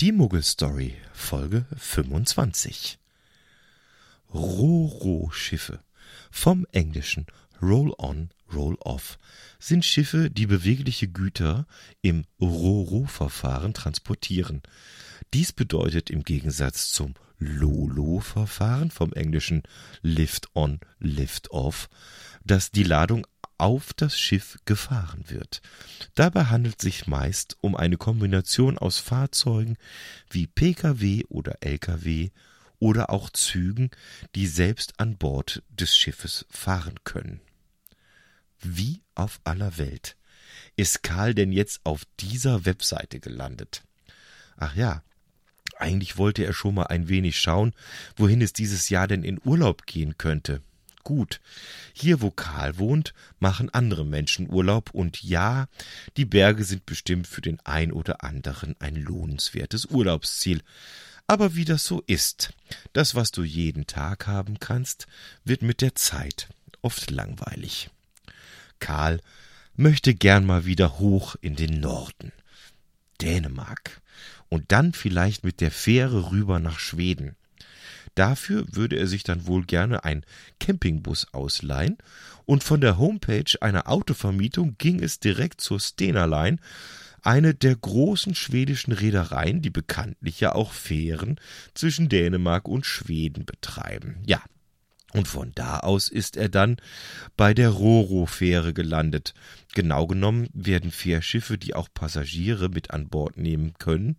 Die Muggelstory, Folge 25. Roro-Schiffe. Vom Englischen Roll-on, Roll-off sind Schiffe, die bewegliche Güter im Roro-Verfahren transportieren. Dies bedeutet im Gegensatz zum Lolo-Verfahren vom Englischen Lift-on, Lift-off, dass die Ladung auf das Schiff gefahren wird. Dabei handelt es sich meist um eine Kombination aus Fahrzeugen wie Pkw oder Lkw oder auch Zügen, die selbst an Bord des Schiffes fahren können. Wie auf aller Welt ist Karl denn jetzt auf dieser Webseite gelandet? Ach ja, eigentlich wollte er schon mal ein wenig schauen, wohin es dieses Jahr denn in Urlaub gehen könnte gut. Hier, wo Karl wohnt, machen andere Menschen Urlaub und ja, die Berge sind bestimmt für den ein oder anderen ein lohnenswertes Urlaubsziel. Aber wie das so ist, das, was du jeden Tag haben kannst, wird mit der Zeit oft langweilig. Karl möchte gern mal wieder hoch in den Norden. Dänemark. Und dann vielleicht mit der Fähre rüber nach Schweden. Dafür würde er sich dann wohl gerne ein Campingbus ausleihen und von der Homepage einer Autovermietung ging es direkt zur Stena Line, eine der großen schwedischen Reedereien, die bekanntlich ja auch Fähren zwischen Dänemark und Schweden betreiben. Ja, und von da aus ist er dann bei der Roro-Fähre gelandet. Genau genommen werden Fährschiffe, die auch Passagiere mit an Bord nehmen können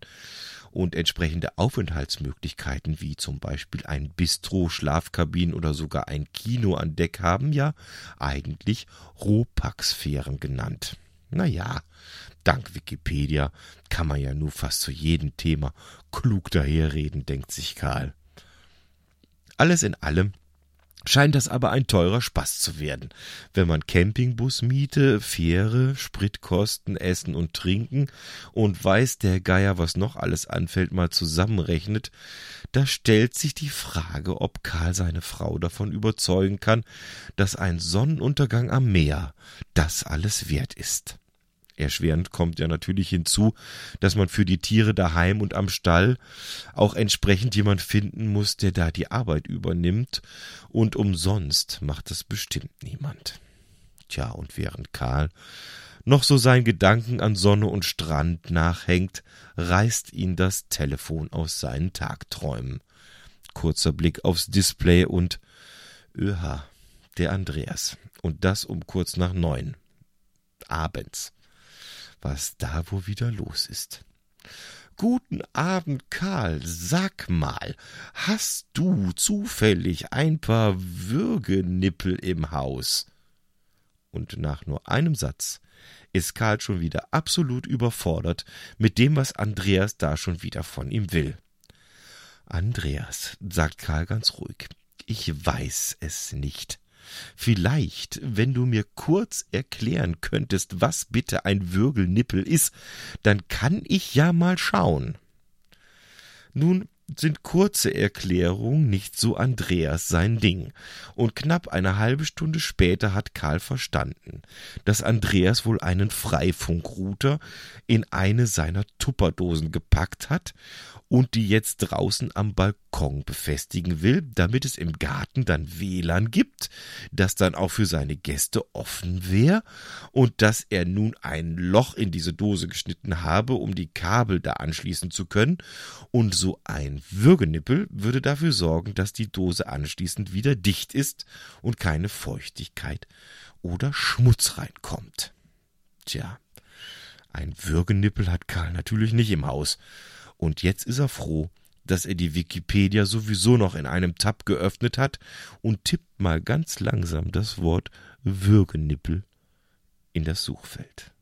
und entsprechende Aufenthaltsmöglichkeiten wie zum Beispiel ein Bistro, Schlafkabinen oder sogar ein Kino an Deck haben ja eigentlich Ropax-Fähren genannt. Naja, dank Wikipedia kann man ja nur fast zu jedem Thema klug daherreden, denkt sich Karl. Alles in allem scheint das aber ein teurer Spaß zu werden. Wenn man Campingbus miete, Fähre, Spritkosten, Essen und Trinken und weiß der Geier, was noch alles anfällt, mal zusammenrechnet, da stellt sich die Frage, ob Karl seine Frau davon überzeugen kann, dass ein Sonnenuntergang am Meer das alles wert ist. Erschwerend kommt ja natürlich hinzu, dass man für die Tiere daheim und am Stall auch entsprechend jemand finden muss, der da die Arbeit übernimmt, und umsonst macht es bestimmt niemand. Tja, und während Karl noch so seinen Gedanken an Sonne und Strand nachhängt, reißt ihn das Telefon aus seinen Tagträumen. Kurzer Blick aufs Display und öha, der Andreas. Und das um kurz nach neun. Abends was da wohl wieder los ist. Guten Abend, Karl. Sag mal, hast du zufällig ein paar Würgenippel im Haus? Und nach nur einem Satz ist Karl schon wieder absolut überfordert mit dem, was Andreas da schon wieder von ihm will. Andreas, sagt Karl ganz ruhig, ich weiß es nicht. Vielleicht, wenn du mir kurz erklären könntest, was bitte ein Würgelnippel ist, dann kann ich ja mal schauen. Nun sind kurze Erklärungen nicht so Andreas sein Ding. Und knapp eine halbe Stunde später hat Karl verstanden, dass Andreas wohl einen Freifunkrouter in eine seiner Tupperdosen gepackt hat und die jetzt draußen am Balkon befestigen will, damit es im Garten dann WLAN gibt, das dann auch für seine Gäste offen wäre und dass er nun ein Loch in diese Dose geschnitten habe, um die Kabel da anschließen zu können und so ein Würgenippel würde dafür sorgen, dass die Dose anschließend wieder dicht ist und keine Feuchtigkeit oder Schmutz reinkommt. Tja, ein Würgenippel hat Karl natürlich nicht im Haus und jetzt ist er froh, dass er die Wikipedia sowieso noch in einem Tab geöffnet hat und tippt mal ganz langsam das Wort Würgenippel in das Suchfeld.